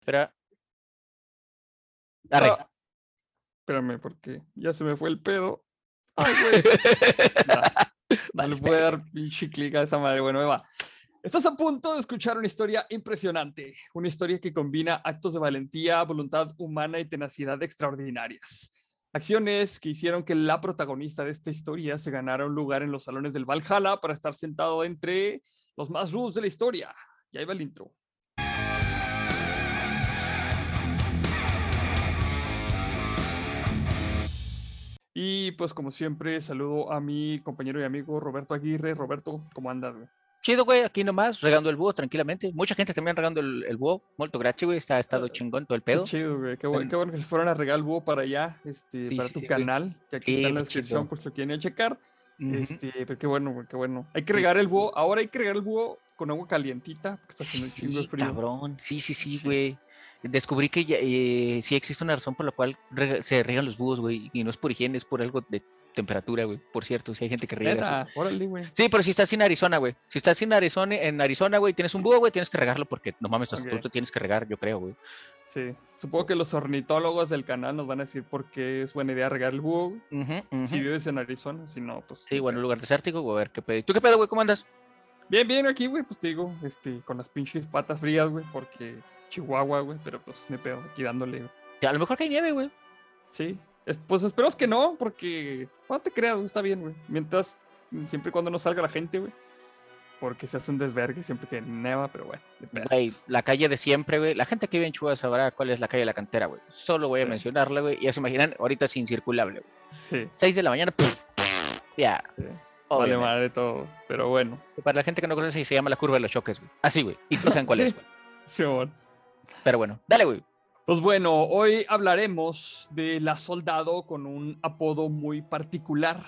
Espera. Arre. Ah, espérame, porque ya se me fue el pedo. Ay, güey. No Vale, le puede dar pinche clic a esa madre. Bueno, ahí va. Estás a punto de escuchar una historia impresionante, una historia que combina actos de valentía, voluntad humana y tenacidad extraordinarias. Acciones que hicieron que la protagonista de esta historia se ganara un lugar en los salones del Valhalla para estar sentado entre los más rudos de la historia. Y ahí va el intro. Y pues como siempre, saludo a mi compañero y amigo Roberto Aguirre. Roberto, ¿cómo andas? güey? Chido, güey, aquí nomás, regando el búho tranquilamente. Mucha gente también regando el, el búho. Molto gracias, güey. Está ha estado chingón todo el Qué pedo. chido, güey. Qué, bueno, En- qué bueno que se fueron a regar el búho para allá, este, Sí, para sí, tu sí, güey. canal, que aquí está en la qué descripción chido. por si quieren checar. Ujú. Este, pero qué bueno, güey, qué bueno. Hay que regar el búho. Ahora hay que regar el búho con agua calientita, porque está haciendo un chingo de frío. cabrón. Sí, sí, sí, güey. Descubrí que eh, sí existe una razón por la cual rega- se riegan los búhos, güey. Y no es por higiene, es por algo de temperatura, güey. Por cierto, si hay gente que riega. Sí, pero si estás en Arizona, güey. Si estás en Arizona, en Arizona, güey, tienes un búho, güey, tienes que regarlo porque no mames, hasta tú te tienes que regar, yo creo, güey. Sí. Supongo que los ornitólogos del canal nos van a decir por qué es buena idea regar el búho. güey, Ujú, Si vives en Arizona, si no, pues. Sí, bueno, lugar desértico, güey, a ver qué pedo. ¿Y ¿Tú qué pedo, güey? ¿Cómo andas? Bien, bien, aquí, güey, pues te digo, este, con las pinches patas frías, güey, porque Chihuahua, güey, pero pues me pedo aquí dándole, A lo mejor que hay nieve, güey. Sí, es- pues esperemos que no, porque no te creas, está bien, güey. Mientras, siempre y cuando no salga la gente, güey. Porque se hace un desvergue siempre que neva, pero bueno. Güey, la calle de siempre, güey. La gente que vive en Chihuahua sabrá cuál es la calle de la cantera, güey. Solo voy a Sí. mencionarla, güey. Y ya se imaginan, ahorita es incirculable, güey. Sí, 6 de la mañana, puf, ya. sí. Vale madre todo, pero bueno. Para la gente que no conoce, se llama la curva de los choques, güey. Así, güey. Y no saben cuál es, güey. Simón. Pero bueno, dale, güey. Pues bueno, hoy hablaremos de la soldado con un apodo muy particular.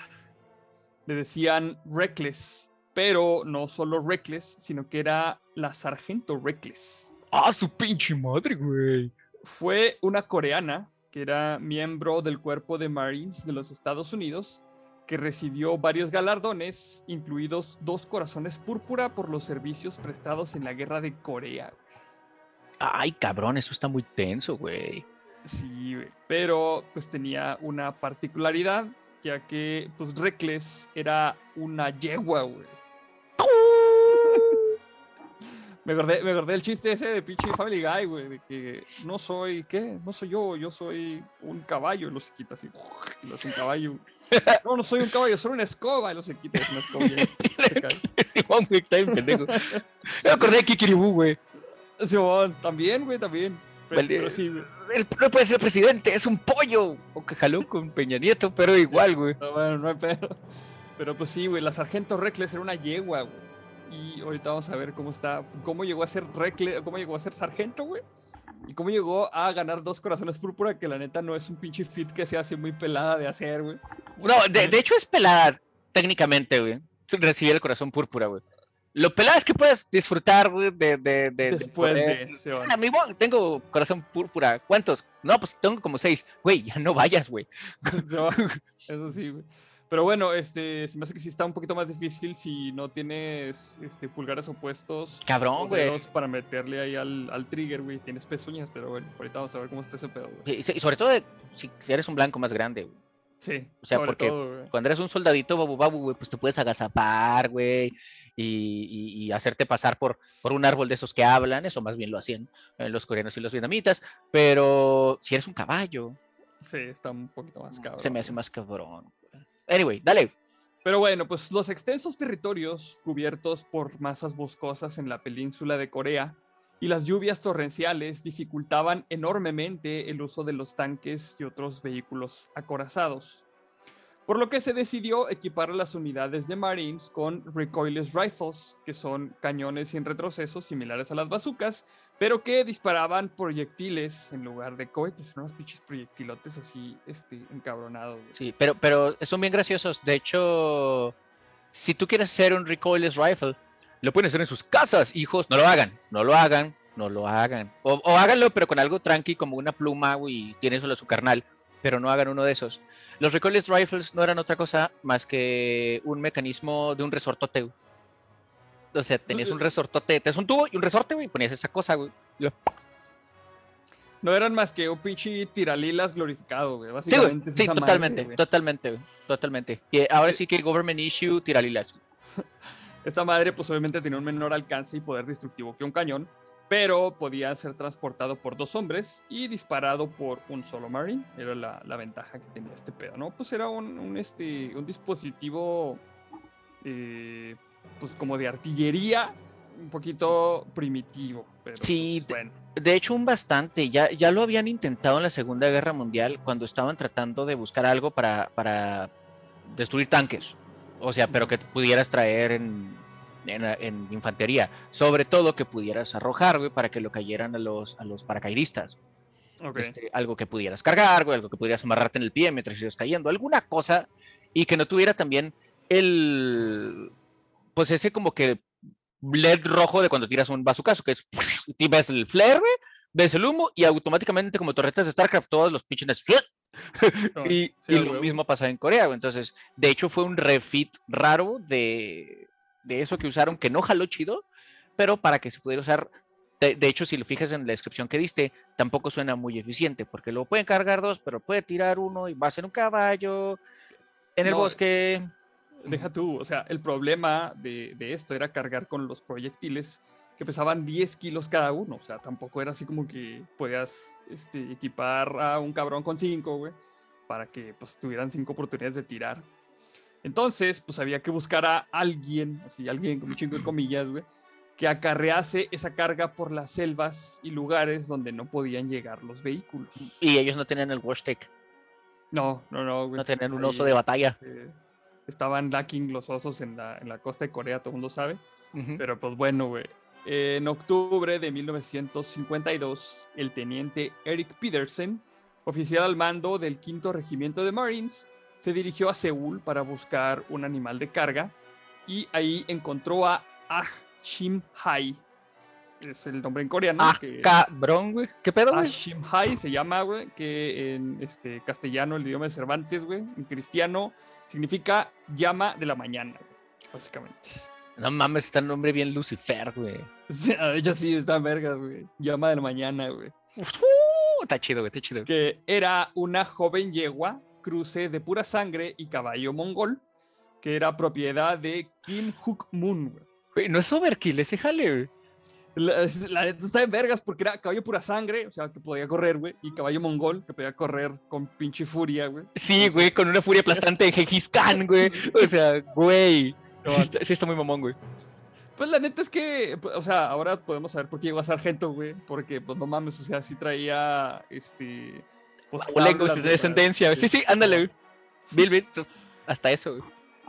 Le decían Reckless, pero no solo Reckless, sino que era la sargento Reckless. Ah, su pinche madre, güey. Fue una coreana que era miembro del cuerpo de Marines de los Estados Unidos que recibió varios galardones, incluidos dos corazones púrpura por los servicios prestados en la guerra de Corea. Ay, cabrón, eso está muy tenso, güey. Sí, güey, pero pues tenía una particularidad, ya que pues Reckless era una yegua, güey. Me acordé, me acordé del chiste ese de pinche Family Guy, güey, de que no soy, ¿qué? No soy yo, yo soy un caballo, y lo se quita así, y lo hace un caballo. No, no soy un caballo, soy una escoba, y lo se quita, es una escoba. Me acordé de Kikiribú, güey. Simón, también, güey, también. Pero, Vale. pero sí, güey. Él no puede ser presidente, es un pollo. O que jaló con Peña Nieto, pero igual, güey. No, bueno, no hay pedo. Pero pues sí, güey, la sargento Reckless era una yegua, güey. Y ahorita vamos a ver cómo está, cómo llegó a ser Reckless, cómo llegó a ser sargento, güey. Y cómo llegó a ganar dos corazones púrpura, que la neta no es un pinche fit que se hace muy pelada de hacer, güey. No, de, de hecho es pelada, técnicamente, güey. Recibir el corazón púrpura, güey. Lo pelada es que puedes disfrutar, güey, de, de, de- de Después de... van. Ah, mi bon, tengo corazón púrpura. ¿Cuántos? No, pues tengo como seis. Güey, ya no vayas, güey. Eso sí, güey. Pero bueno, este, se me hace que sí está un poquito más difícil si no tienes este, pulgares opuestos. Cabrón, güey. Para meterle ahí al, al trigger, güey. Tienes pezuñas, pero bueno, ahorita vamos a ver cómo está ese pedo, güey. Y, sobre todo de- si eres un blanco más grande, güey. Sí, O sea, porque todo. Cuando eres un soldadito babu babu, güey, pues te puedes agazapar, güey, y, y- y hacerte pasar por, por un árbol de esos que hablan, eso más bien lo hacían eh, los coreanos y los vietnamitas, pero si eres un caballo, Sí, está un poquito más cabrón. se me hace más cabrón. Anyway, dale. Pero bueno, pues los extensos territorios cubiertos por masas boscosas en la península de Corea y las lluvias torrenciales dificultaban enormemente el uso de los tanques y otros vehículos acorazados. Por lo que se decidió equipar a las unidades de Marines con recoilless rifles, que son cañones sin retroceso similares a las bazucas, pero que disparaban proyectiles en lugar de cohetes, unos pinches proyectilotes así, este, encabronados. Sí, pero, pero son bien graciosos. De hecho, si tú quieres hacer un recoilless rifle, lo pueden hacer en sus casas, hijos. No lo hagan, no lo hagan, no lo hagan. O, o háganlo, pero con algo tranqui, como una pluma, güey, y tiene solo su carnal. Pero no hagan uno de esos. Los recoilless rifles no eran otra cosa más que un mecanismo de un resortote, güey. O sea, tenías un resortote, tenías un tubo y un resorte, güey, ponías esa cosa, güey. lo- No eran más que un pinche tiralilas glorificado, güey. Sí, Básicamente. güey. es Sí, esa madre, totalmente, güey. totalmente, güey, totalmente. Y ahora sí que government issue, tiralilas. Esta madre, pues obviamente tenía un menor alcance y poder destructivo que un cañón, pero podía ser transportado por dos hombres y disparado por un solo marine. Era la, la ventaja que tenía este pedo, ¿no? Pues era un, un, este, un dispositivo, eh, pues como de artillería, un poquito primitivo. Pero, Sí, pues, bueno. De hecho, un bastante. Ya, ya lo habían intentado en la Segunda Guerra Mundial cuando estaban tratando de buscar algo para, para destruir tanques. O sea, pero que pudieras traer en, en, en infantería. Sobre todo que pudieras arrojar, güey, para que lo cayeran a los, a los paracaidistas. Este, algo que pudieras cargar, güey, algo que pudieras amarrarte en el pie mientras ibas cayendo, alguna cosa, y que no tuviera también el, pues ese como que LED rojo de cuando tiras un bazucazo, que es, ves el flare, güey, ves el humo, y automáticamente como torretas de StarCraft, todos los pinches, No, y, sí, y lo mismo pasaba en Corea, entonces, de hecho fue un refit raro de, de eso que usaron, que no jaló chido, pero para que se pudiera usar de, de hecho, si lo fijas en la descripción que diste, tampoco suena muy eficiente, porque lo pueden cargar dos, pero puede tirar uno y va a ser un caballo en el No, bosque. Deja tú, o sea, el problema de, de esto era cargar con los proyectiles que pesaban 10 kilos cada uno. O sea, tampoco era así como que podías este, equipar a un cabrón con 5, güey, para que pues tuvieran 5 oportunidades de tirar. Entonces, pues había que buscar a alguien, así, alguien con un chingo de comillas, güey, que acarrease esa carga por las selvas y lugares donde no podían llegar los vehículos. Y ellos no tenían el wash tech, No, no, no, güey. no tenían un oso de batalla. eh, estaban lacking los osos en la, en la costa de Corea, todo el mundo sabe. Ujú. Pero pues bueno, güey. En octubre de 1952, el teniente Eric Peterson, oficial al mando del quinto regimiento de Marines, se dirigió a Seúl para buscar un animal de carga y ahí encontró a Ah Shim Hai. Es el nombre en coreano. Ah, que- cabrón, güey. ¿Qué pedo, Ah güey? Shim Hai se llama, güey, que en este castellano, el idioma de Cervantes, güey, en cristiano, significa llama de la mañana, básicamente. No mames, está el nombre bien Lucifer, güey. O sea, De hecho, sí, está en vergas, güey. Llama de la mañana, güey. Uh, está chido, güey, está chido. Que era una joven yegua, cruce de pura sangre y caballo mongol, que era propiedad de Kim Hook Moon, güey. Güey, no es overkill ese jale, güey. La, está en vergas porque era caballo pura sangre, o sea, que podía correr, güey, y caballo mongol, que podía correr con pinche furia, güey. Sí, güey, con una furia aplastante de Gengis Khan, güey. O sea, güey. Sí está, sí está muy mamón, güey. Pues la neta es que, o sea, ahora podemos saber por qué llegó a sargento, güey. Porque, pues no mames, o sea, sí traía, este... Pues, de de- descendencia, güey. Sí, sí, ándale, güey. Bill, hasta eso, güey.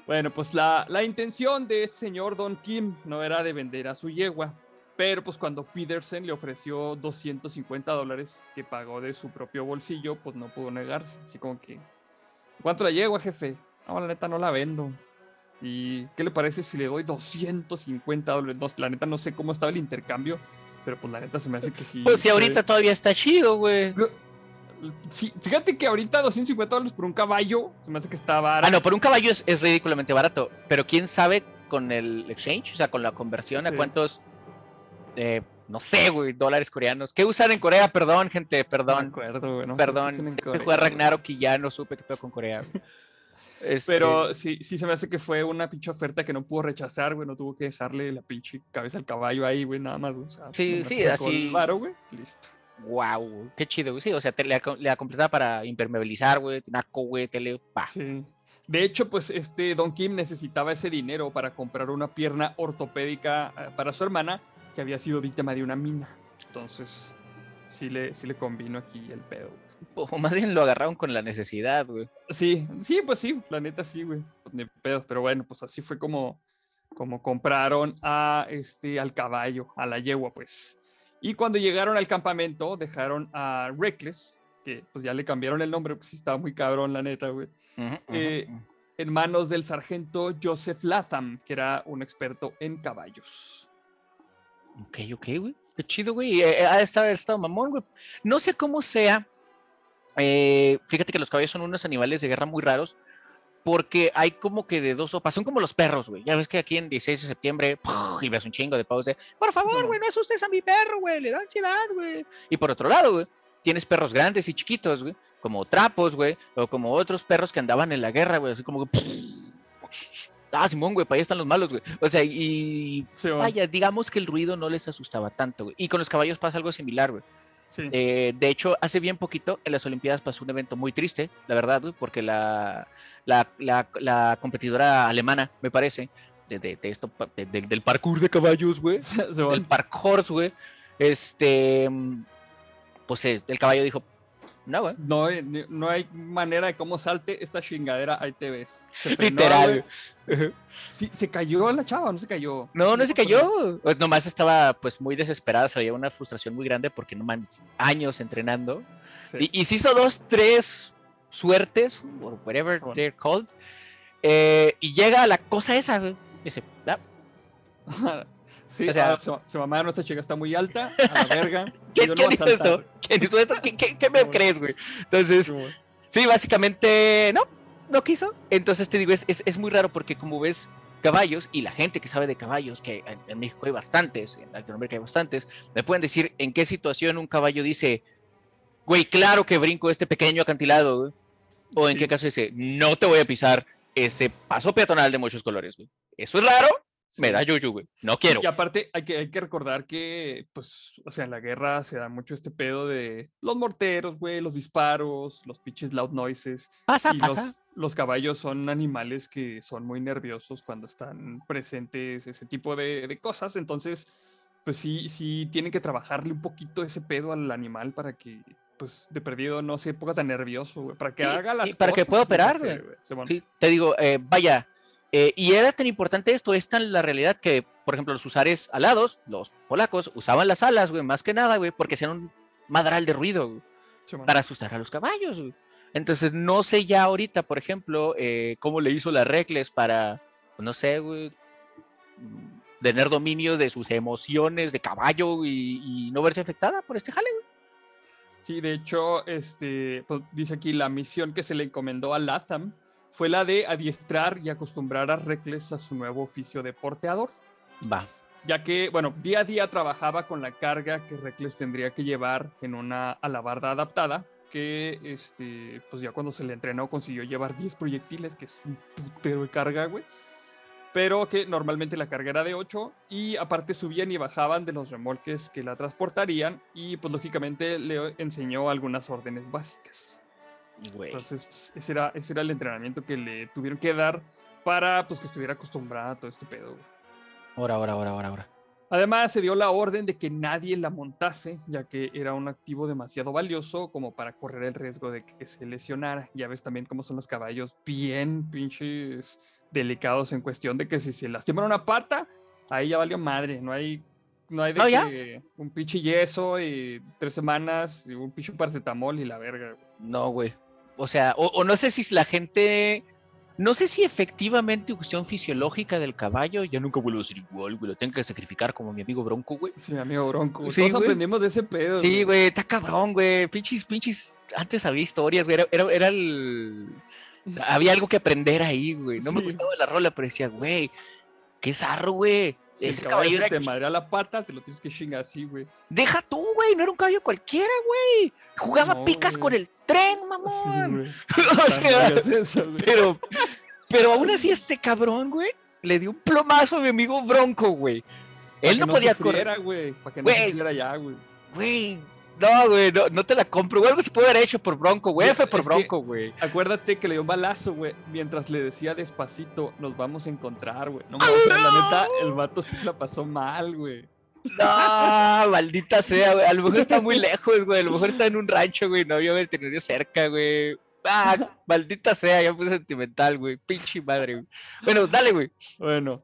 Bueno, pues la, la intención de este señor Don Kim no era de vender a su yegua. Pero pues cuando Peterson le ofreció 250 dólares que pagó de su propio bolsillo, pues no pudo negarse. Así como que, ¿cuánto la yegua, jefe? No, la neta no la vendo. ¿Y qué le parece si le doy 250 dólares? No, la neta no sé cómo estaba el intercambio, pero pues la neta se me hace que sí. Pues si fue- ahorita todavía está chido, güey. Sí, fíjate que ahorita 250 dólares por un caballo, se me hace que está Ah, barato. no, por un caballo es, es ridículamente barato. Pero quién sabe con el exchange, o sea, con la conversión, a cuántos, eh, no sé, güey, dólares coreanos. ¿Qué usan en Corea? Perdón, gente, No me perdón. acuerdo, güey, no me acuerdo Perdón, jugar. Ragnarok y ya no supe qué pedo con Corea. güey. Este, Pero sí, sí se me hace que fue una pinche oferta que no pudo rechazar, güey. No tuvo que dejarle la pinche cabeza al caballo ahí, güey, nada más. o sea, Sí, sí, así- varo, güey. Listo. wow, qué chido, güey. Sí, o sea, te, le, ac- le completaba para impermeabilizar, güey, naco, güey, tele, pa. Sí. De hecho, pues este Don Kim necesitaba ese dinero para comprar una pierna ortopédica eh, para su hermana que había sido víctima de una mina. Entonces, sí le, sí le convino aquí el pedo. O más bien lo agarraron con la necesidad, güey. Sí, sí, pues sí, la neta sí, güey. Pues ni pedo, pero bueno, pues así fue como, como compraron a este al caballo, a la yegua, pues. Y cuando llegaron al campamento, dejaron a Reckless, que pues ya le cambiaron el nombre, pues estaba muy cabrón, la neta, güey. Ujú, ujú, Eh, ujú. En manos del sargento Joseph Latham, que era un experto en caballos. Ok, ok, güey. Qué chido, güey. Eh, eh, Ha de estar, mamón, güey. No sé cómo sea. Eh, fíjate que los caballos son unos animales de guerra muy raros. Porque hay como que de dos sopas. Son como los perros, güey. Ya ves que aquí en 16 de septiembre. ¡puf! y ves un chingo de pavos de. Por favor, güey, no asustes a mi perro, güey. Le da ansiedad, güey. Y por otro lado, güey. tienes perros grandes y chiquitos, güey, como trapos, güey, o como otros perros que andaban en la guerra, güey, así como que... Ah, Simón, güey, para allá están los malos, güey. O sea, y Sí, vaya, digamos que el ruido no les asustaba tanto, güey. Y con los caballos pasa algo similar, güey. Sí. Eh, de hecho, hace bien poquito en las Olimpiadas pasó un evento muy triste, la verdad, porque la, la, la- la competidora alemana, me parece, de, de- de esto, de- del- parkour de caballos, güey, del bueno. park horse, güey, este, pues eh, el caballo dijo, no, güey. No, hay- ni- no hay manera de cómo salte esta chingadera, ahí te ves. Se frenó, Literal. Sí, se cayó la chava, no se cayó. No, no ¿Qué se cayó. Pues nomás estaba pues muy desesperada, se veía una frustración muy grande porque no mames, años entrenando. Sí. Y, y se hizo dos, tres suertes, or whatever Bueno. they're called. eh, y llega la cosa esa, güey. Dice, "Ah, Sí, O sea- ah, su, su mamá, nuestra chica está muy alta, a la verga. ¿quién, no hizo esto? ¿Quién hizo esto? ¿Qué, qué- qué me crees, güey? Entonces, Sí, básicamente, no, no quiso. Entonces te digo, es, es, es muy raro porque como ves caballos y la gente que sabe de caballos, que en, en México hay bastantes, en Latinoamérica hay bastantes, me pueden decir en qué situación un caballo dice, güey, claro que brinco este pequeño acantilado, güey. O en Sí. qué caso dice, no te voy a pisar ese paso peatonal de muchos colores, güey. Eso es raro, me da yuyu, güey. No quiero. Y aparte hay que, hay que recordar que, pues, o sea, en la guerra se da mucho este pedo de los morteros, güey, los disparos, los pinches loud noises. Pasa, los, pasa. los caballos son animales que son muy nerviosos cuando están presentes ese tipo de, de cosas. Entonces, pues sí, sí tienen que trabajarle un poquito ese pedo al animal para que, pues, de perdido no se ponga tan nervioso, güey. Para que Y- haga las y para que cosas pueda operar, güey. Sí, te digo, eh, vaya, eh, y era tan importante esto, es tan la realidad que, por ejemplo, los usares alados, los polacos, usaban las alas, güey, más que nada, güey, porque hacían un madral de ruido, güey, para asustar a los caballos, güey. Entonces, no sé ya ahorita, por ejemplo, eh, cómo le hizo la Recles para, pues, no sé, güey, tener dominio de sus emociones de caballo y, y no verse afectada por este jale, güey. Sí, de hecho, este, pues, dice aquí la misión que se le encomendó a Latham fue la de adiestrar y acostumbrar a Reckless a su nuevo oficio de porteador, Va. ya que, bueno, día a día trabajaba con la carga que Reckless tendría que llevar en una alabarda adaptada, que, este, pues ya cuando se le entrenó consiguió llevar 10 proyectiles, que es un putero de carga, güey. Pero que normalmente la carga era de 8 y aparte subían y bajaban de los remolques que la transportarían y pues lógicamente le enseñó algunas órdenes básicas. Güey. Entonces ese era, ese era el entrenamiento que le tuvieron que dar para pues que estuviera acostumbrada a todo este pedo. güey. Ahora, ahora, ahora, ahora, ahora. Además se dio la orden de que nadie la montase ya que era un activo demasiado valioso como para correr el riesgo de que se lesionara. Ya ves también cómo son los caballos bien pinches delicados en cuestión de que si se lastiman una pata, ahí ya valió madre, no hay no hay de que un pinche yeso y tres semanas y un pinche paracetamol y la verga. No, güey. O sea, o, o no sé si la gente. No sé si efectivamente cuestión fisiológica del caballo. Ya nunca vuelvo a ser igual, güey. Lo tengo que sacrificar como mi amigo Bronco, güey. Sí, mi amigo Bronco. Sí, Todos güey. aprendimos de ese pedo. Sí, güey, está cabrón, güey. Pinches, pinches. Antes había historias, güey. Era, era, era el. Había algo que aprender ahí, güey. No me gustaba la rola, pero decía, güey, qué zarro, güey. Si el Ese caballo caballo se era. te madrea la pata, te lo tienes que chingar así, güey. Deja tú, güey. No era un caballo cualquiera, güey. Jugaba No, picas güey. con el tren, Sí, mamón. güey. o sea, eso. Pero, pero aún así este cabrón, güey, le dio un plomazo a mi amigo Bronco, güey. Él que no podía sufriera, correr. güey. Para que no Güey. ya, güey. Güey, no, güey, no, no te la compro. güey. Algo se puede haber hecho por Bronco, güey. Fue por Bronco, güey. Acuérdate que le dio un balazo, güey, mientras le decía despacito, nos vamos a encontrar, güey. No, mames, o sea, la neta, el vato sí se la pasó mal, güey. No, maldita sea, güey. A lo mejor está muy lejos, güey. A lo mejor está en un rancho, güey. No había veterinario cerca, güey. Ah, maldita sea, ya fue sentimental, güey. Pinche madre, güey. Bueno, dale, güey. Bueno,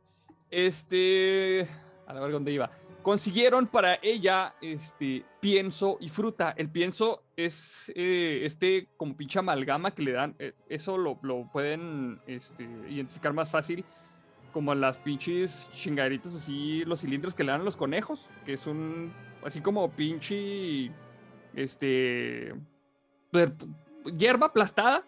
este. A ver dónde iba. Consiguieron para ella este pienso y fruta. El pienso es eh, este como pinche amalgama que le dan. eh, eso lo, lo pueden este, identificar más fácil como las pinches chingaditas así, los cilindros que le dan a los conejos, que es un así como pinche este per- hierba aplastada.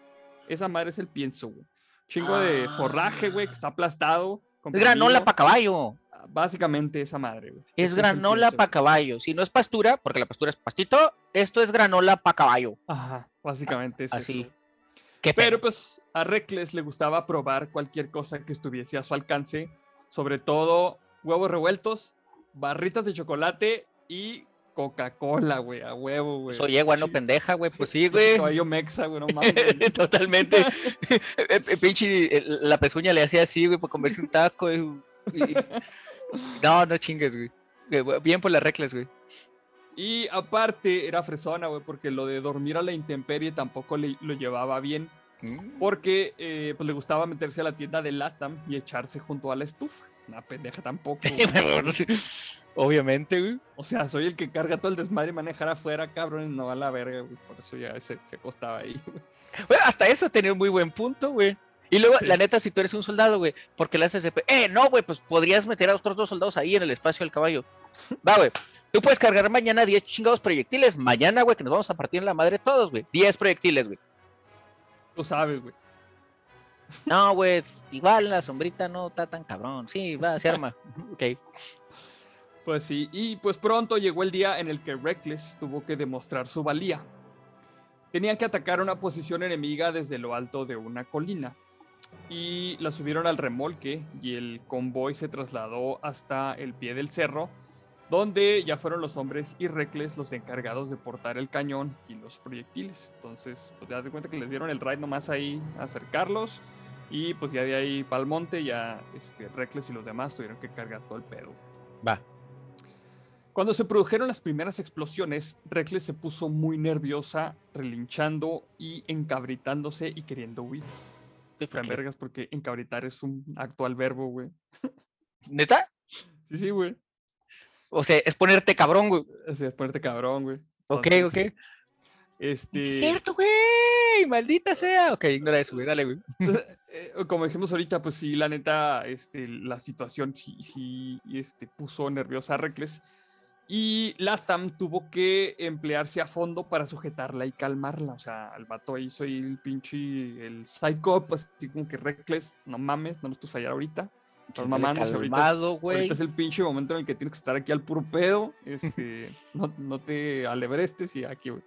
Esa madre es el pienso, güey. Chingo de Ah. forraje, güey, que está aplastado. Granola para caballo. Básicamente esa madre, güey. Es granola para caballo. Si no es pastura, porque la pastura es pastito, esto es granola para caballo. Ajá, básicamente es Así. eso. Qué Pero pues a Reckless le gustaba probar cualquier cosa que estuviese a su alcance, sobre todo huevos revueltos, barritas de chocolate y Coca-Cola, güey, a huevo, güey. Soy yegua, no pendeja, güey. Pues sí, güey. Caballo mexa, güey, no mames. güey. Totalmente. Eh, eh, Pinche, eh, la pezuña le hacía así, güey, para comerse un taco. y- No, no chingues, güey. Eh, Bien por las reglas, güey. Y aparte era fresona, güey, porque lo de dormir a la intemperie tampoco le, lo llevaba bien, Mm. porque eh, pues le gustaba meterse a la tienda de Latam y echarse junto a la estufa. Una pendeja tampoco. güey. Obviamente, güey. O sea, soy el que carga todo el desmadre y manejar afuera, cabrón, no va a la verga, güey. Por eso ya se, se acostaba ahí, güey. Bueno, hasta eso tenía un muy buen punto, güey. Y luego, Sí. la neta, si tú eres un soldado, güey, porque haces ese... Eh, no, güey, pues podrías meter a otros dos soldados ahí en el espacio del caballo. Va, güey. Tú puedes cargar mañana 10 chingados proyectiles. Mañana, güey, que nos vamos a partir en la madre todos, güey. 10 proyectiles, güey. Tú sabes, güey. No, güey, igual la sombrita no está tan cabrón. Sí, va, se arma. Ok. Pues sí, y pues pronto llegó el día en el que Reckless tuvo que demostrar su valía. Tenían que atacar una posición enemiga desde lo alto de una colina. Y la subieron al remolque y el convoy se trasladó hasta el pie del cerro, donde ya fueron los hombres y Reckless los encargados de portar el cañón y los proyectiles. Entonces, pues ya de cuenta que les dieron el raid nomás ahí a acercarlos. Y pues ya de ahí para el monte, ya este, Reckless y los demás tuvieron que cargar todo el pedo. Va. Cuando se produjeron las primeras explosiones, Reckless se puso muy nerviosa, relinchando y encabritándose y queriendo huir. Vergas, porque encabritar es un actual verbo, güey. ¿Neta? Sí, sí, güey. O sea, es ponerte cabrón, güey. O sea, es ponerte cabrón, güey. Ok, Entonces, ok. Este, Es cierto, güey. Maldita sea. Ok, ignora eso, güey. Dale, güey. eh, como dijimos ahorita, pues sí, la neta, este, la situación sí, sí este, puso nerviosa a Reckless. Y Latham tuvo que emplearse a fondo para sujetarla y calmarla. O sea, el vato ahí el pinche, el psycho, pues así como que Reckless, no mames, no nos puedes fallar ahorita. Estás mamándose ahorita. es- calmado, güey. Ahorita es el pinche momento en el que tienes que estar aquí al puro pedo. Este, no, no te alebrestes y aquí, güey.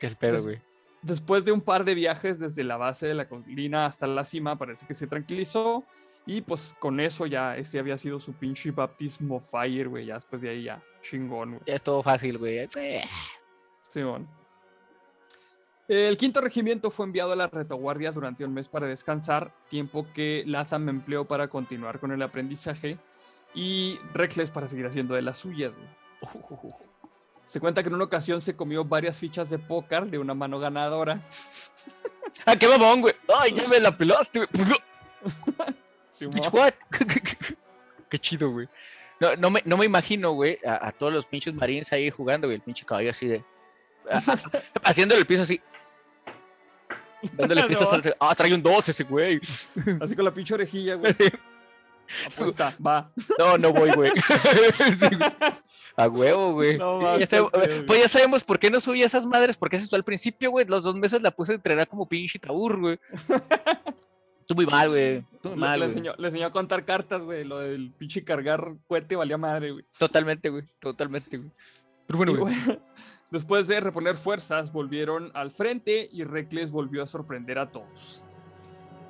¿Qué es el pedo, güey? Después de un par de viajes desde la base de la colina hasta la cima, parece que se tranquilizó. Y pues con eso ya, ese había sido su pinche baptismo fire, güey. Ya después de ahí ya, chingón, güey. Ya es todo fácil, güey. Eh, Simón. El quinto regimiento fue enviado a la retaguardia durante un mes para descansar, tiempo que Latham empleó para continuar con el aprendizaje y Reckless para seguir haciendo de las suyas. güey. Se cuenta que en una ocasión se comió varias fichas de póker de una mano ganadora. Ah, qué mamón, güey. Ay, ya me la pelaste, güey. Bitch, what? Qué chido, güey. No, no, me, no me imagino, güey, a, a todos los pinches marines ahí jugando, güey, el pinche caballo así de. a- a- haciéndole el piso así. Dándole No. pistas al- Ah, trae un 12 ese güey. Así con la pinche orejilla, güey. Apuesta, va. No, no voy, güey. Sí, güey. A huevo, güey. No Ya pues ya sabemos por qué no subí esas madres, porque eso al principio, güey. Los dos meses la puse a entrenar como pinche tabur, güey. Estuvo muy mal, güey. Estuvo muy Le, mal, le enseñó, le enseñó a contar cartas, güey. Lo del pinche cargar cohete valía madre, güey. Totalmente, güey. Totalmente, güey. Pero bueno, Y güey. después de reponer fuerzas, volvieron al frente y Reckless volvió a sorprender a todos.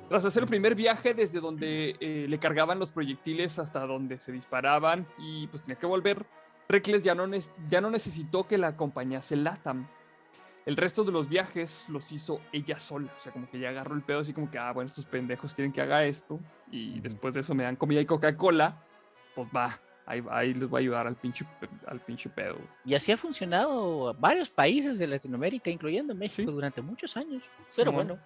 Tras hacer el primer viaje desde donde eh, le cargaban los proyectiles hasta donde se disparaban y pues tenía que volver, Reckless ya no, ya no necesitó que la acompañase Latham. El resto de los viajes los hizo ella sola. O sea, como que ya agarró el pedo así como que, ah, bueno, estos pendejos quieren que haga esto. Y después de eso me dan comida y Coca-Cola. Pues va, ahí, ahí les voy a ayudar al pinche, al pinche pedo. Y así ha funcionado varios países de Latinoamérica, incluyendo México, Sí. durante muchos años. Pero bueno.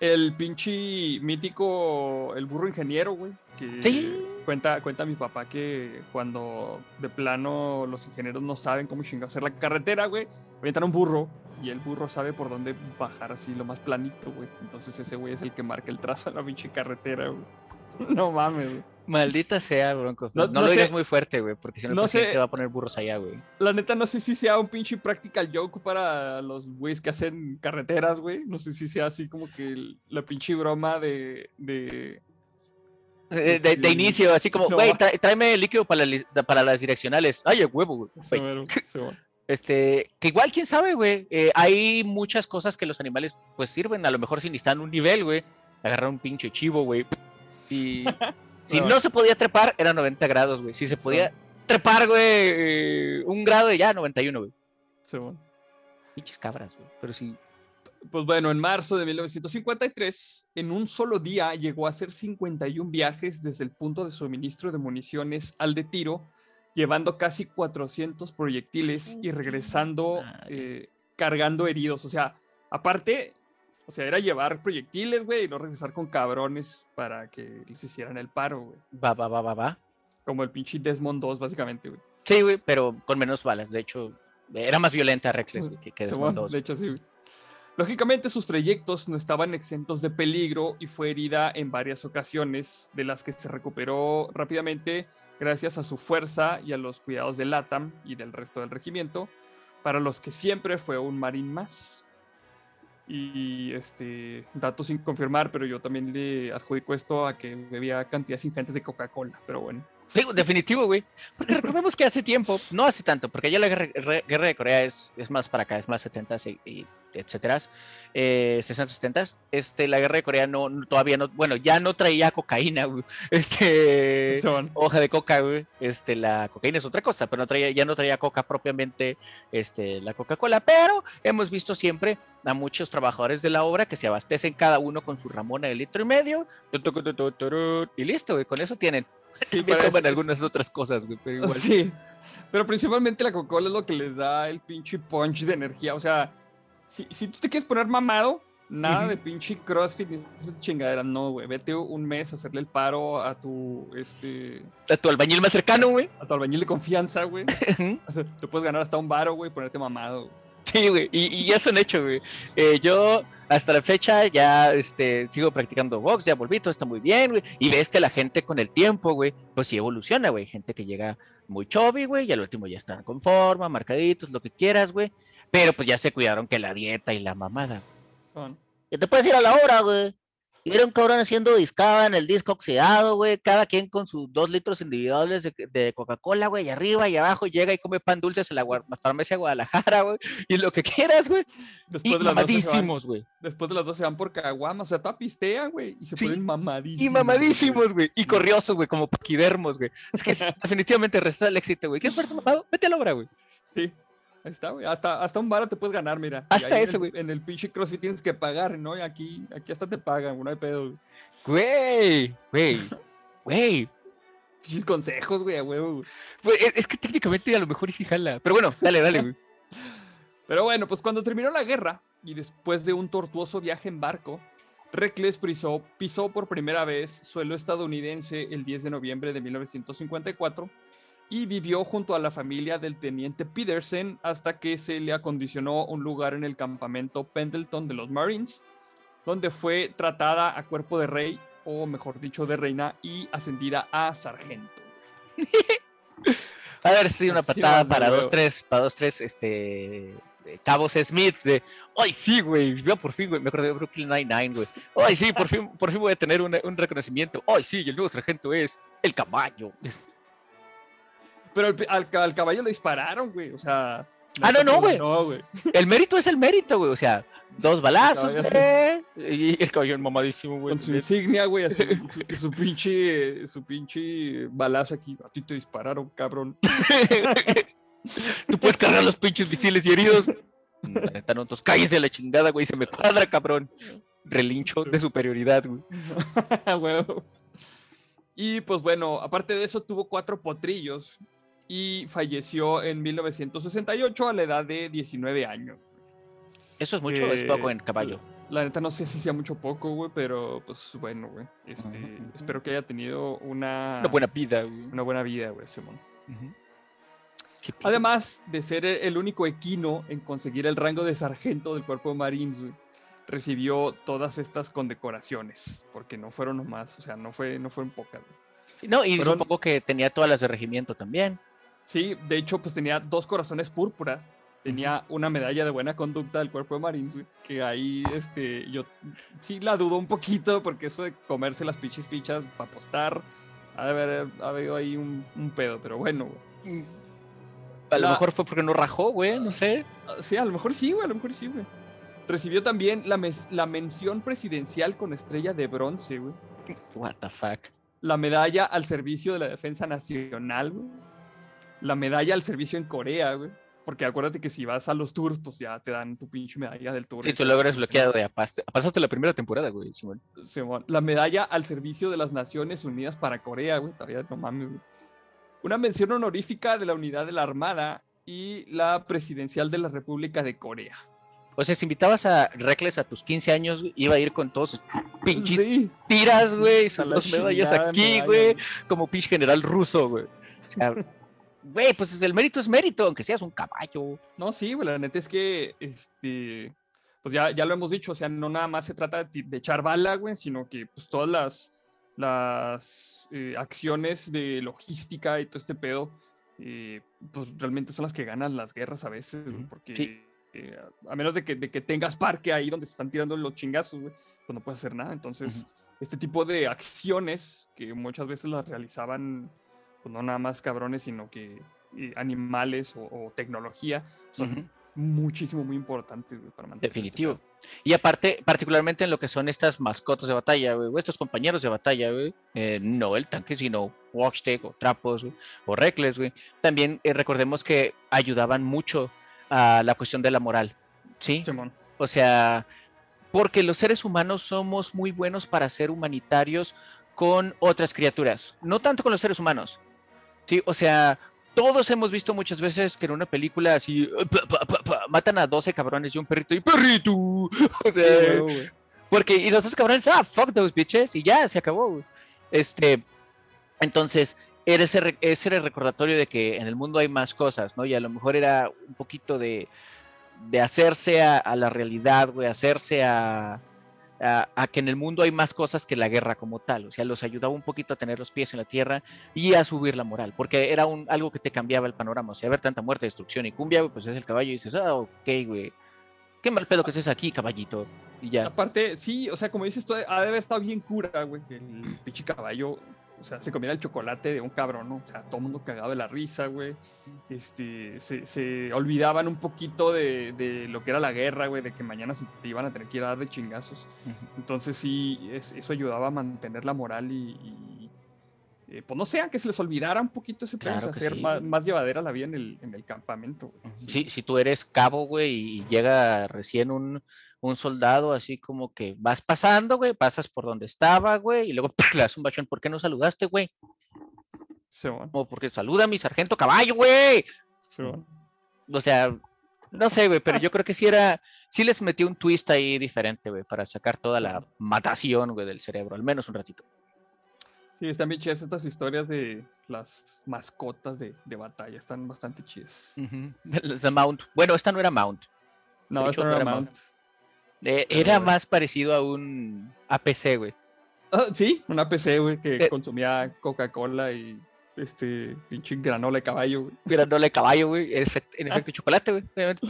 El pinche mítico, el burro ingeniero, güey. Que Sí. cuenta, cuenta mi papá que cuando de plano los ingenieros no saben cómo chingar hacer la carretera, güey, avientan un burro y el burro sabe por dónde bajar así lo más planito, güey. Entonces ese güey es el que marca el trazo de la pinche carretera, güey. No mames, güey. Maldita sea, Bronco. No- No, no lo sé- digas muy fuerte, güey, porque si no el no sé- presidente va a poner burros allá, güey. La neta, no sé si sea un pinche practical joke para los güeyes que hacen carreteras, güey. No sé si sea así como que la pinche broma de, de, Eh, De, de Sí. inicio, así como, güey, tráeme líquido para, para las direccionales. Ay, el huevo, güey. Este, que igual, quién sabe, güey. Eh, hay muchas cosas que los animales, pues, sirven. A lo mejor si necesitan un nivel, güey. Agarrar un pinche chivo, güey. Y si no se podía trepar, era 90 grados, güey. Si se podía trepar, güey, eh, un grado de ya, 91, güey. Sí, bueno. Pinches cabras, güey. Pero sí. Pues bueno, en marzo de 1953, en un solo día llegó a hacer 51 viajes desde el punto de suministro de municiones al de tiro, llevando casi 400 proyectiles y regresando Madre. eh, cargando heridos. O sea, aparte, o sea, era llevar proyectiles, güey, y no regresar con cabrones para que les hicieran el paro, güey. Va, va, va, va, va. Como el pinche Desmond 2, básicamente, güey. Sí, güey, pero con menos balas. De hecho, era más violenta Reckless, güey, que, Desmond 2. de hecho, sí. güey. Lógicamente, sus trayectos no estaban exentos de peligro y fue herida en varias ocasiones, de las que se recuperó rápidamente gracias a su fuerza y a los cuidados de LATAM y del resto del regimiento, para los que siempre fue un marín más. Y este, dato sin confirmar, pero yo también le adjudico esto a que bebía cantidades ingentes de Coca-Cola, pero bueno. Definitivo, güy. Porque recordemos que hace tiempo, no hace tanto, porque ya la guerra, de Corea es, es más para acá, es más 70 y, y etcétera, eh, 60, 70 este, la guerra de Corea no, no- todavía no, bueno, ya no traía cocaína, güey. Este, Son- hoja de coca, güey. Este, la cocaína es otra cosa, pero no traía, ya no traía coca propiamente, este, la Coca-Cola, pero hemos visto siempre a muchos trabajadores de la obra que se abastecen cada uno con su ramona de litro y medio, y listo, güey, con eso tienen. Sí, eso- algunas otras cosas, güey, pero igual. Sí, pero principalmente la Coca-Cola es lo que les da el pinche punch de energía. O sea, si, si tú te quieres poner mamado, nada de pinche CrossFit ni chingadera, no, güey. Vete un mes a hacerle el paro a tu, este, A tu albañil más cercano, güey. a tu albañil de confianza, güey. O sea, te puedes ganar hasta un varo, güey, y ponerte mamado. Sí, güey, y, y ya es un hecho, güey. Eh, yo hasta la fecha ya este, sigo practicando box, ya volví, todo está muy bien, güey. Y ves que la gente con el tiempo, güey, pues sí evoluciona, güey. Gente que llega muy chubby, güey, y al último ya están con forma, marcaditos, lo que quieras, güey. Pero pues ya se cuidaron que la dieta y la mamada. Son- Y te puedes ir a la hora, güey. Y era un cabrón haciendo discada en el disco oxidado, güey. Cada quien con sus dos litros individuales de, de Coca-Cola, güey. Y arriba y abajo llega y come pan dulces en la farmacia Guadalajara, güey. Y lo que quieras, güey. Y Después de las 12 se van- mamadísimos, güey. Después de las dos se van por caguamas, o sea, toda pistea, güey, y se Sí, ponen mamadísimos. Y mamadísimos, güey. Y corriosos, güey, como paquidermos, güey. Es que definitivamente resta el éxito, güey. ¿Quieres verse mamado? Vete a la obra, güey. Sí. Ahí está, güey. Hasta, hasta un varo te puedes ganar, mira. Hasta en eso, güey. En el pinche CrossFit tienes que pagar, ¿no? Y aquí, aquí hasta te pagan, güey, no hay pedo. güey. Güey, güey. Pinches consejos, güey, a huevo. Güey, Es que técnicamente a lo mejor sí jala. Pero bueno, dale, dale, güey. Pero bueno, pues cuando terminó la guerra y después de un tortuoso viaje en barco, Reckless pisó, pisó por primera vez suelo estadounidense el 10 de noviembre de 1954 y vivió junto a la familia del teniente Peterson hasta que se le acondicionó un lugar en el campamento Pendleton de los Marines, donde fue tratada a cuerpo de rey, o mejor dicho, de reina, y ascendida a sargento. A ver, sí, una patada para dos, tres, para dos, tres, este. Cabos Smith, de. ¡Ay, sí, güey! Yo por fin, güey, me acordé de Brooklyn Nine-Nine, güey. ¡Ay, sí, por fin, por fin voy a tener un reconocimiento! ¡Ay, sí! Y el nuevo sargento es el caballo. Pero al, al- al caballo le dispararon, güey, o sea... Ah, no, no, güey. No, güey. El mérito es el mérito, güey. O sea, dos balazos, güey. Y el caballo mamadísimo, güey. Con su insignia, güey, así, su, su pinche, su pinche balazo aquí. A ti te dispararon, cabrón. Tú puedes cargar los pinches misiles y heridos. La neta, no, entonces cállese la chingada, güey. Se me cuadra, cabrón. Relincho de superioridad, güey. Y pues bueno, aparte de eso, tuvo cuatro potrillos y falleció en 1968 a la edad de 19 años. ¿Eso es mucho o es poco Eh, en caballo? La neta no sé si sea mucho o poco, güey, pero pues bueno, güey. Este, espero que haya tenido una, Una buena vida, güey. una buena vida, güey, Simón. Además de ser el único equino en conseguir el rango de sargento del cuerpo de Marines, güey, recibió todas estas condecoraciones, porque no fueron nomás, o sea, no, fue, no fueron pocas. güey. No, y fueron- supongo que tenía todas las de regimiento también. Sí, de hecho, pues tenía dos corazones púrpura tenía una medalla de buena conducta del cuerpo de Marines, güey, que ahí, este, yo sí la dudo un poquito, porque eso de comerse las pinches fichas para apostar, ha de haber habido ahí un, un pedo, pero bueno, güey. A lo La- mejor fue porque no rajó, güey, no sé. Sí, a lo mejor sí, güey, a lo mejor sí, güey. Recibió también la, la mención presidencial con estrella de bronce, güey. What the fuck. La medalla al servicio de la defensa nacional, güey. La medalla al servicio en Corea, güey. Porque acuérdate que si vas a los tours, pues ya te dan tu pinche medalla del tour. Y tú logras bloqueado de apaste. Pasaste la primera temporada, güey, Simón. Simón, la medalla al servicio de las Naciones Unidas para Corea, güey. Todavía no mames, güey. Una mención honorífica de la unidad de la Armada y la presidencial de la República de Corea. O sea, si invitabas a Reckless a tus 15 años, güey, iba a ir con todos sus pinches Sí, tiras, güey, sus dos medallas aquí, medalla, güey, como pinche general ruso, güey. O sea, güey, pues el mérito es mérito, aunque seas un caballo. No, sí, güey, la neta es que, este, pues ya, ya lo hemos dicho, o sea, no nada más se trata de, de echar bala, güey, sino que pues todas las, las eh, acciones de logística y todo este pedo, eh, pues realmente son las que ganan las guerras a veces, güey, porque sí. eh, a menos de que, de que tengas parque ahí donde se están tirando los chingazos, güey, pues no puedes hacer nada. Entonces, este tipo de acciones que muchas veces las realizaban, pues no nada más cabrones, sino que eh, animales o, o tecnología, son muchísimo, muy importantes güey, para mantener. este Definitivo. Y aparte, particularmente en lo que son estas mascotas de batalla, güey, o estos compañeros de batalla, güey, eh, no el tanque, sino Watchstick o Trapos güey, o Reckless, güey. También eh, recordemos que ayudaban mucho a la cuestión de la moral, ¿sí? Simón. O sea, porque los seres humanos somos muy buenos para ser humanitarios con otras criaturas, no tanto con los seres humanos. Sí, o sea, todos hemos visto muchas veces que en una película así pa, pa, pa, pa, matan a 12 cabrones y un perrito y perrito. O sea, porque y los dos cabrones, ah, fuck those bitches y ya se acabó. Este, entonces era ese, ese era el recordatorio de que en el mundo hay más cosas, ¿no? Y a lo mejor era un poquito de, de hacerse a, a la realidad, güey, hacerse a, a, que en el mundo hay más cosas que la guerra como tal. O sea, los ayudaba un poquito a tener los pies en la tierra y a subir la moral, porque era un, algo que te cambiaba el panorama. O sea, ver tanta muerte, destrucción y cumbia, pues es el caballo y dices, ah, ok, güey. Qué mal pedo que estés aquí, caballito. Y ya. Aparte, sí, o sea, como dices tú, ha de haber estado bien cura, güey, el pinche caballo, o sea, se comiera el chocolate de un cabrón, ¿no? O sea, todo el mundo cagado de la risa, güey. Este, se, se olvidaban un poquito de, de lo que era la guerra, güey, de que mañana se te iban a tener que ir a dar de chingazos. Entonces sí, es- eso ayudaba a mantener la moral y, y, eh, pues no sé, que se les olvidara un poquito ese pedo, Claro que hacer sí, más, más llevadera la vida en el, en el campamento. güey. Sí, si tú eres cabo, güey, y llega recién un, un soldado, así como que vas pasando, güey, pasas por donde estaba, güey, y luego le das un bachón. ¿Por qué no saludaste, güey? Simón, O porque saluda a mi sargento caballo, güey. O sea, no sé, güey, pero yo creo que sí era, sí les metió un twist ahí diferente, güey, para sacar toda la matación, güey, del cerebro, al menos un ratito. Sí, están bien chidas estas historias de las mascotas de, de batalla, están bastante chidas. De Mount. Bueno, esta no era Mount. No, hecho, no no era era Mount. Eh, era bueno. más parecido a un APC, güey. Ah, sí, una PC, güey, que Eh. consumía Coca-Cola y este pinche granola de caballo, güey. Granola de caballo, güey. En efecto, en efecto chocolate, güey.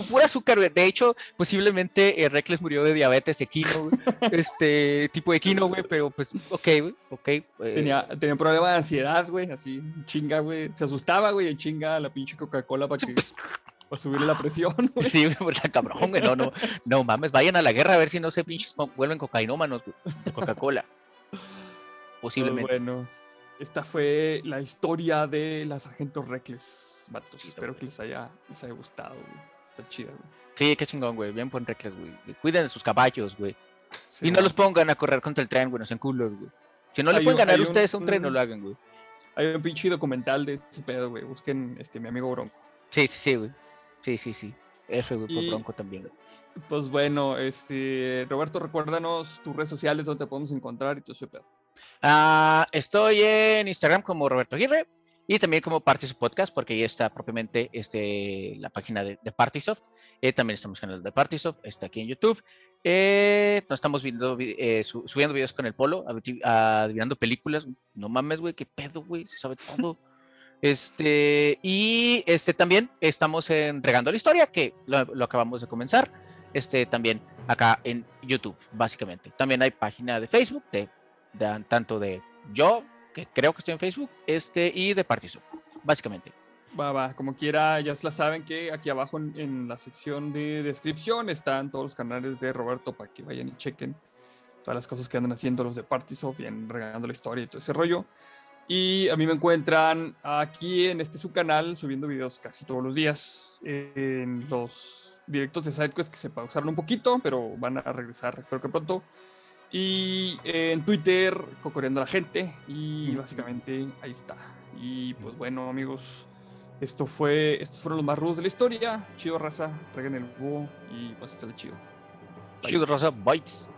Pura azúcar, güey. De hecho, posiblemente eh, Reckless murió de diabetes equino, güey. Este tipo de equino, güey. Pero pues, ok, güey. Ok. eh, Tenía, tenía un problema de ansiedad, güey, así, chinga, güey. Se asustaba, güey, en chinga a la pinche Coca-Cola para que para subirle la presión, güey. Sí, güey, pues, está cabrón, güey. No, no, no mames. Vayan a la guerra a ver si no se pinches vuelven cocainómanos, güey. De Coca-Cola. Pues Posiblemente. bueno, esta fue la historia de la Sargento Reckless, vatos. Sí, está Espero que les haya, les haya gustado, güey. Está chida, güey. Sí, qué chingón, güey. Bien por Reckless, güey. Cuiden de sus caballos, güey. Sí, Y no los pongan a correr contra el tren, güey. No sean culos, güey. Si no le pueden un- ganar un- ustedes a un tren, no un- lo hagan, güey. Hay un pinche documental de ese pedo, güey. Busquen este, mi amigo Bronco. Sí, sí, sí, güey. Sí, sí, sí. Güey, por Y- Bronco también. Pues bueno, este, Roberto, recuérdanos tus redes sociales donde te podemos encontrar y todo ese pedo. Ah, estoy en Instagram como Roberto Aguirre y también como Partisoft Podcast, porque ahí está propiamente este, la página de, de Partisoft. Eh, también estamos en el de Partisoft, está aquí en YouTube. Eh, nos estamos viendo, vi- eh, su- subiendo videos con el Polo, adivi- adivinando películas. No mames, güey, qué pedo, güey, se sabe todo. Este, y este también estamos en Regando la Historia, que lo, lo acabamos de comenzar. Este también acá en YouTube, básicamente. También hay página de Facebook, de, de- tanto de yo, que creo que estoy en Facebook, este, y de Partiso, básicamente. Va, va, como quiera, ya se la saben que aquí abajo en, en la sección de descripción están todos los canales de Roberto para que vayan y chequen todas las cosas que andan haciendo los de Partisoft y en regando la historia y todo ese rollo. Y a mí me encuentran aquí en este su canal subiendo videos casi todos los días en los directos de SideQuest que se pausaron un poquito, pero van a regresar, espero que pronto. Y en Twitter, cocoreando a la gente. Y básicamente ahí está. Y pues bueno, amigos, esto fue, estos fueron los más rudos de la historia. Chido raza, reguen el búho y pues el chido. Bye. Chido, Rosa, Bites.